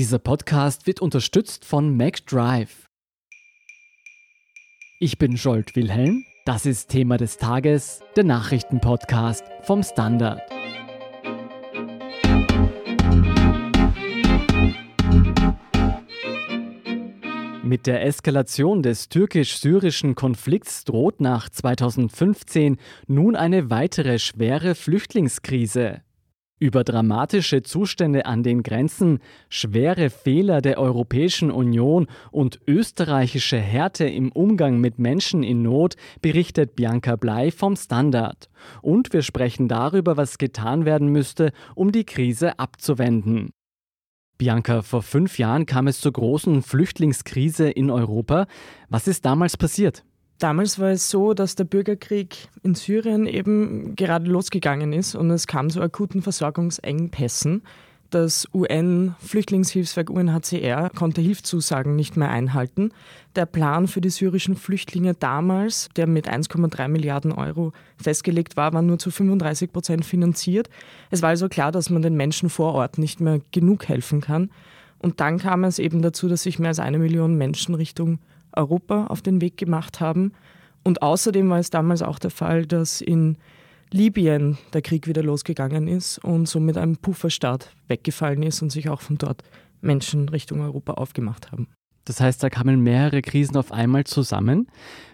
Dieser Podcast wird unterstützt von MacDrive. Ich bin Scholt Wilhelm. Das ist Thema des Tages, der Nachrichtenpodcast vom Standard. Mit der Eskalation des türkisch-syrischen Konflikts droht nach 2015 nun eine weitere schwere Flüchtlingskrise. Über dramatische Zustände an den Grenzen, schwere Fehler der Europäischen Union und österreichische Härte im Umgang mit Menschen in Not berichtet Bianca Blei vom Standard. Und wir sprechen darüber, was getan werden müsste, um die Krise abzuwenden. Bianca, vor fünf Jahren kam es zur großen Flüchtlingskrise in Europa. Was ist damals passiert? Damals war es so, dass der Bürgerkrieg in Syrien eben gerade losgegangen ist und es kam zu akuten Versorgungsengpässen. Das UN-Flüchtlingshilfswerk UNHCR konnte Hilfszusagen nicht mehr einhalten. Der Plan für die syrischen Flüchtlinge damals, der mit 1,3 Milliarden Euro festgelegt war, war nur zu 35 Prozent finanziert. Es war also klar, dass man den Menschen vor Ort nicht mehr genug helfen kann. Und dann kam es eben dazu, dass sich mehr als eine Million Menschen Richtung Europa auf den Weg gemacht haben. Und außerdem war es damals auch der Fall, dass in Libyen der Krieg wieder losgegangen ist und somit ein Pufferstaat weggefallen ist und sich auch von dort Menschen Richtung Europa aufgemacht haben. Das heißt, da kamen mehrere Krisen auf einmal zusammen.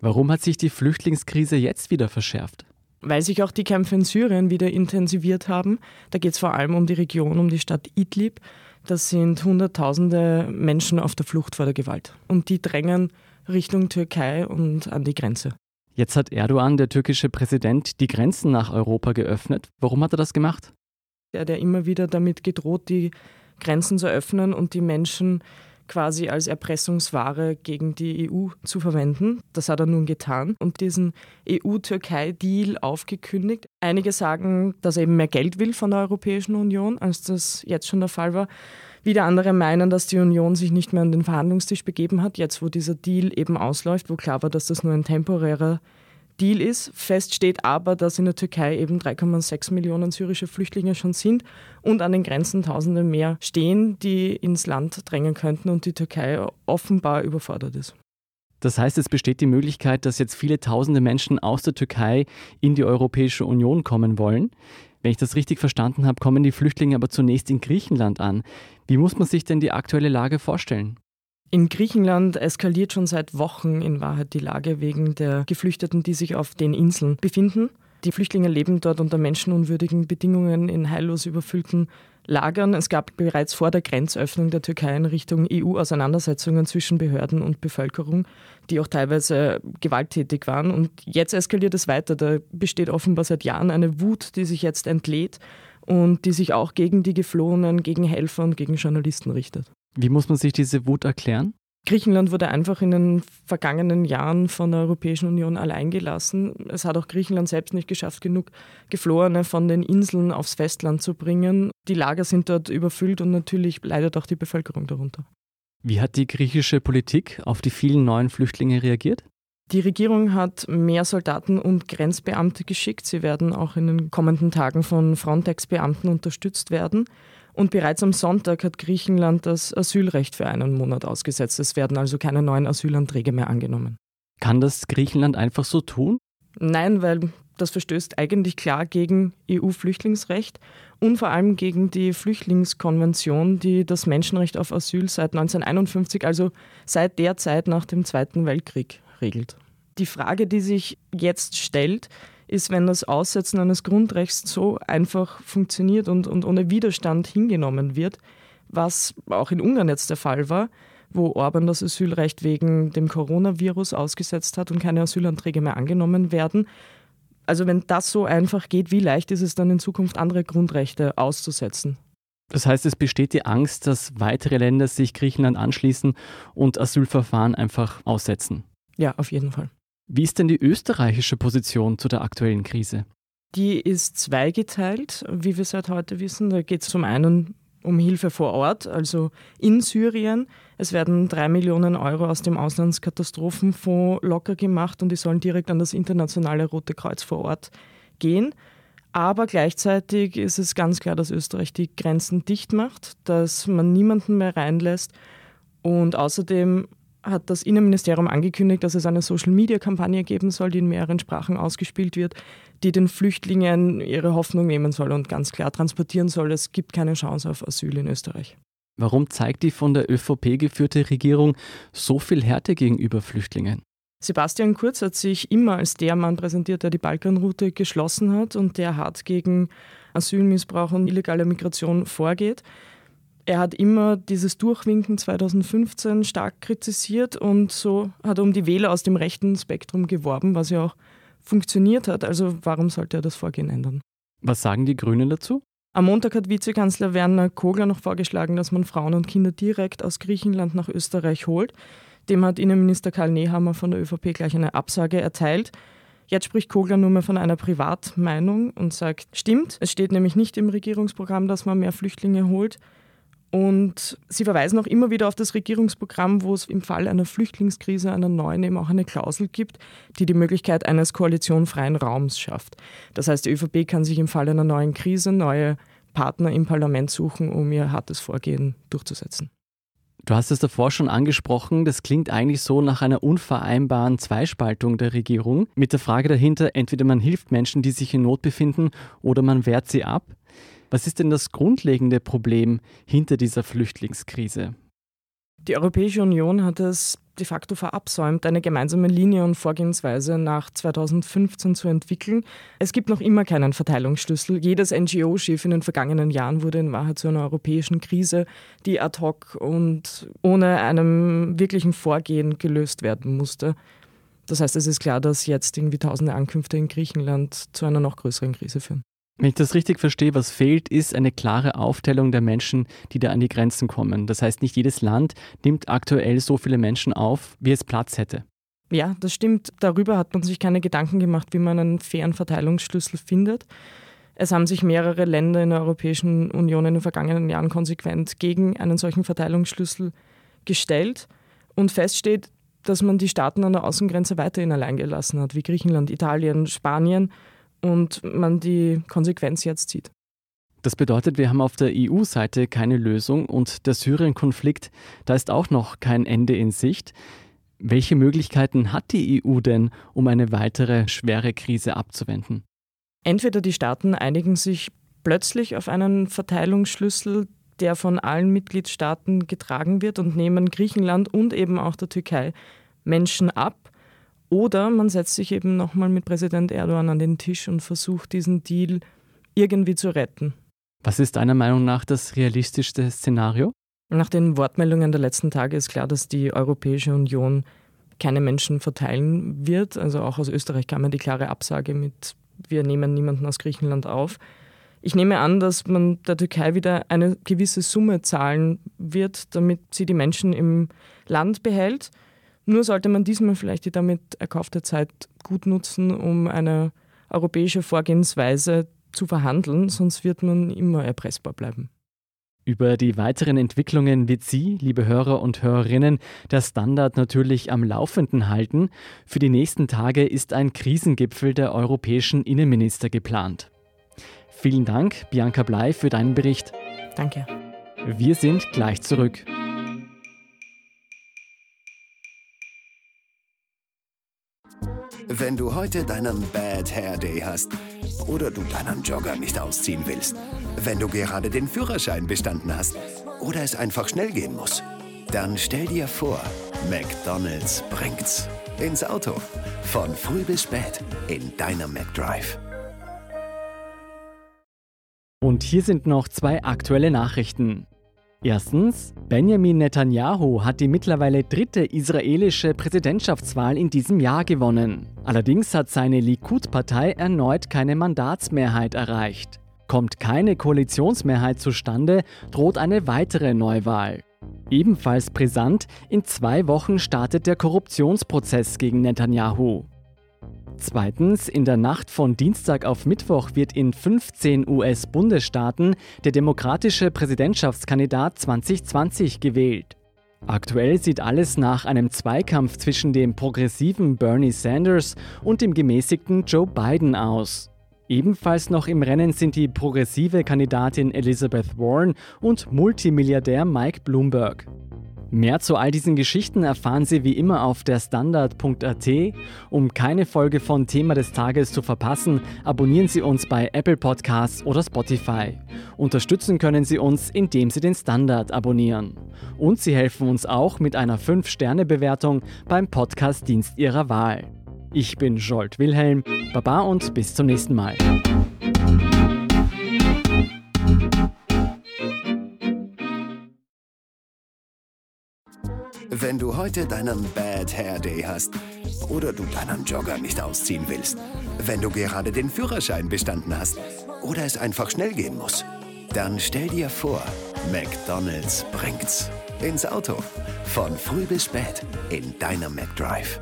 Warum hat sich die Flüchtlingskrise jetzt wieder verschärft? Weil sich auch die Kämpfe in Syrien wieder intensiviert haben. Da geht es vor allem um die Region, um die Stadt Idlib. Das sind Hunderttausende Menschen auf der Flucht vor der Gewalt. Und die drängen Richtung Türkei und an die Grenze. Jetzt hat Erdogan, der türkische Präsident, die Grenzen nach Europa geöffnet. Warum hat er das gemacht? Er hat ja immer wieder damit gedroht, die Grenzen zu öffnen und die Menschen quasi als Erpressungsware gegen die EU zu verwenden. Das hat er nun getan und diesen EU-Türkei-Deal aufgekündigt. Einige sagen, dass er eben mehr Geld will von der Europäischen Union, als das jetzt schon der Fall war. Wieder andere meinen, dass die Union sich nicht mehr an den Verhandlungstisch begeben hat, jetzt wo dieser Deal eben ausläuft, wo klar war, dass das nur ein temporärer Deal ist. Fest steht aber, dass in der Türkei eben 3,6 Millionen syrische Flüchtlinge schon sind und an den Grenzen Tausende mehr stehen, die ins Land drängen könnten und die Türkei offenbar überfordert ist. Das heißt, es besteht die Möglichkeit, dass jetzt viele tausende Menschen aus der Türkei in die Europäische Union kommen wollen. Wenn ich das richtig verstanden habe, kommen die Flüchtlinge aber zunächst in Griechenland an. Wie muss man sich denn die aktuelle Lage vorstellen? In Griechenland eskaliert schon seit Wochen in Wahrheit die Lage wegen der Geflüchteten, die sich auf den Inseln befinden. Die Flüchtlinge leben dort unter menschenunwürdigen Bedingungen in heillos überfüllten Lagern. Es gab bereits vor der Grenzöffnung der Türkei in Richtung EU Auseinandersetzungen zwischen Behörden und Bevölkerung, die auch teilweise gewalttätig waren. Und jetzt eskaliert es weiter. Da besteht offenbar seit Jahren eine Wut, die sich jetzt entlädt und die sich auch gegen die Geflohenen, gegen Helfer und gegen Journalisten richtet. Wie muss man sich diese Wut erklären? Griechenland wurde einfach in den vergangenen Jahren von der Europäischen Union allein gelassen. Es hat auch Griechenland selbst nicht geschafft, genug Geflohene von den Inseln aufs Festland zu bringen. Die Lager sind dort überfüllt und natürlich leidet auch die Bevölkerung darunter. Wie hat die griechische Politik auf die vielen neuen Flüchtlinge reagiert? Die Regierung hat mehr Soldaten und Grenzbeamte geschickt. Sie werden auch in den kommenden Tagen von Frontex-Beamten unterstützt werden. Und bereits am Sonntag hat Griechenland das Asylrecht für einen Monat ausgesetzt. Es werden also keine neuen Asylanträge mehr angenommen. Kann das Griechenland einfach so tun? Nein, weil das verstößt eigentlich klar gegen EU-Flüchtlingsrecht und vor allem gegen die Flüchtlingskonvention, die das Menschenrecht auf Asyl seit 1951, also seit der Zeit nach dem Zweiten Weltkrieg, regelt. Die Frage, die sich jetzt stellt, ist, wenn das Aussetzen eines Grundrechts so einfach funktioniert und, und ohne Widerstand hingenommen wird, was auch in Ungarn jetzt der Fall war, wo Orban das Asylrecht wegen dem Coronavirus ausgesetzt hat und keine Asylanträge mehr angenommen werden. Also wenn das so einfach geht, wie leicht ist es dann in Zukunft andere Grundrechte auszusetzen? Das heißt, es besteht die Angst, dass weitere Länder sich Griechenland anschließen und Asylverfahren einfach aussetzen. Ja, auf jeden Fall. Wie ist denn die österreichische Position zu der aktuellen Krise? Die ist zweigeteilt, wie wir seit heute wissen. Da geht es zum einen um Hilfe vor Ort, also in Syrien. Es werden drei Millionen Euro aus dem Auslandskatastrophenfonds locker gemacht und die sollen direkt an das internationale Rote Kreuz vor Ort gehen. Aber gleichzeitig ist es ganz klar, dass Österreich die Grenzen dicht macht, dass man niemanden mehr reinlässt. Und außerdem hat das Innenministerium angekündigt, dass es eine Social-Media-Kampagne geben soll, die in mehreren Sprachen ausgespielt wird, die den Flüchtlingen ihre Hoffnung nehmen soll und ganz klar transportieren soll, es gibt keine Chance auf Asyl in Österreich. Warum zeigt die von der ÖVP geführte Regierung so viel Härte gegenüber Flüchtlingen? Sebastian Kurz hat sich immer als der Mann präsentiert, der die Balkanroute geschlossen hat und der hart gegen Asylmissbrauch und illegale Migration vorgeht. Er hat immer dieses Durchwinken 2015 stark kritisiert und so hat er um die Wähler aus dem rechten Spektrum geworben, was ja auch funktioniert hat. Also warum sollte er das Vorgehen ändern? Was sagen die Grünen dazu? Am Montag hat Vizekanzler Werner Kogler noch vorgeschlagen, dass man Frauen und Kinder direkt aus Griechenland nach Österreich holt. Dem hat Innenminister Karl Nehammer von der ÖVP gleich eine Absage erteilt. Jetzt spricht Kogler nur mehr von einer Privatmeinung und sagt, stimmt, es steht nämlich nicht im Regierungsprogramm, dass man mehr Flüchtlinge holt. Und sie verweisen auch immer wieder auf das Regierungsprogramm, wo es im Fall einer Flüchtlingskrise, einer neuen, eben auch eine Klausel gibt, die die Möglichkeit eines koalitionfreien Raums schafft. Das heißt, die ÖVP kann sich im Fall einer neuen Krise neue Partner im Parlament suchen, um ihr hartes Vorgehen durchzusetzen. Du hast es davor schon angesprochen, das klingt eigentlich so nach einer unvereinbaren Zweispaltung der Regierung, mit der Frage dahinter, entweder man hilft Menschen, die sich in Not befinden, oder man wehrt sie ab. Was ist denn das grundlegende Problem hinter dieser Flüchtlingskrise? Die Europäische Union hat es de facto verabsäumt, eine gemeinsame Linie und Vorgehensweise nach 2015 zu entwickeln. Es gibt noch immer keinen Verteilungsschlüssel. Jedes NGO-Schiff in den vergangenen Jahren wurde in Wahrheit zu einer europäischen Krise, die ad hoc und ohne einem wirklichen Vorgehen gelöst werden musste. Das heißt, es ist klar, dass jetzt irgendwie tausende Ankünfte in Griechenland zu einer noch größeren Krise führen. Wenn ich das richtig verstehe, was fehlt, ist eine klare Aufteilung der Menschen, die da an die Grenzen kommen. Das heißt, nicht jedes Land nimmt aktuell so viele Menschen auf, wie es Platz hätte. Ja, das stimmt. Darüber hat man sich keine Gedanken gemacht, wie man einen fairen Verteilungsschlüssel findet. Es haben sich mehrere Länder in der Europäischen Union in den vergangenen Jahren konsequent gegen einen solchen Verteilungsschlüssel gestellt. Und feststeht, dass man die Staaten an der Außengrenze weiterhin allein gelassen hat, wie Griechenland, Italien, Spanien und man die Konsequenz jetzt zieht. Das bedeutet, wir haben auf der EU-Seite keine Lösung und der Syrien-Konflikt, da ist auch noch kein Ende in Sicht. Welche Möglichkeiten hat die EU denn, um eine weitere schwere Krise abzuwenden? Entweder die Staaten einigen sich plötzlich auf einen Verteilungsschlüssel, der von allen Mitgliedstaaten getragen wird und nehmen Griechenland und eben auch der Türkei Menschen ab oder man setzt sich eben nochmal mit Präsident Erdogan an den Tisch und versucht, diesen Deal irgendwie zu retten. Was ist deiner Meinung nach das realistischste Szenario? Nach den Wortmeldungen der letzten Tage ist klar, dass die Europäische Union keine Menschen verteilen wird. Also auch aus Österreich kam ja die klare Absage mit, wir nehmen niemanden aus Griechenland auf. Ich nehme an, dass man der Türkei wieder eine gewisse Summe zahlen wird, damit sie die Menschen im Land behält. Nur sollte man diesmal vielleicht die damit erkaufte Zeit gut nutzen, um eine europäische Vorgehensweise zu verhandeln, sonst wird man immer erpressbar bleiben. Über die weiteren Entwicklungen wird Sie, liebe Hörer und Hörerinnen, der Standard natürlich am Laufenden halten. Für die nächsten Tage ist ein Krisengipfel der europäischen Innenminister geplant. Vielen Dank, Bianca Blei, für deinen Bericht. Danke. Wir sind gleich zurück. Wenn du heute deinen Bad Hair Day hast oder du deinen Jogger nicht ausziehen willst, wenn du gerade den Führerschein bestanden hast oder es einfach schnell gehen muss, dann stell dir vor, McDonald's bringt's ins Auto. Von früh bis spät in deinem McDrive. Und hier sind noch zwei aktuelle Nachrichten. Erstens, Benjamin Netanyahu hat die mittlerweile dritte israelische Präsidentschaftswahl in diesem Jahr gewonnen. Allerdings hat seine Likud-Partei erneut keine Mandatsmehrheit erreicht. Kommt keine Koalitionsmehrheit zustande, droht eine weitere Neuwahl. Ebenfalls brisant, in zwei Wochen startet der Korruptionsprozess gegen Netanyahu. Zweitens, in der Nacht von Dienstag auf Mittwoch wird in 15 US-Bundesstaaten der demokratische Präsidentschaftskandidat 2020 gewählt. Aktuell sieht alles nach einem Zweikampf zwischen dem progressiven Bernie Sanders und dem gemäßigten Joe Biden aus. Ebenfalls noch im Rennen sind die progressive Kandidatin Elizabeth Warren und Multimilliardär Mike Bloomberg. Mehr zu all diesen Geschichten erfahren Sie wie immer auf der Standard.at. Um keine Folge von Thema des Tages zu verpassen, abonnieren Sie uns bei Apple Podcasts oder Spotify. Unterstützen können Sie uns, indem Sie den Standard abonnieren. Und Sie helfen uns auch mit einer 5-Sterne-Bewertung beim Podcast-Dienst Ihrer Wahl. Ich bin Jolt Wilhelm, Baba und bis zum nächsten Mal. Wenn du heute deinen Bad Hair Day hast oder du deinen Jogger nicht ausziehen willst, wenn du gerade den Führerschein bestanden hast oder es einfach schnell gehen muss, dann stell dir vor, McDonald's bringt's ins Auto. Von früh bis spät in deinem McDrive.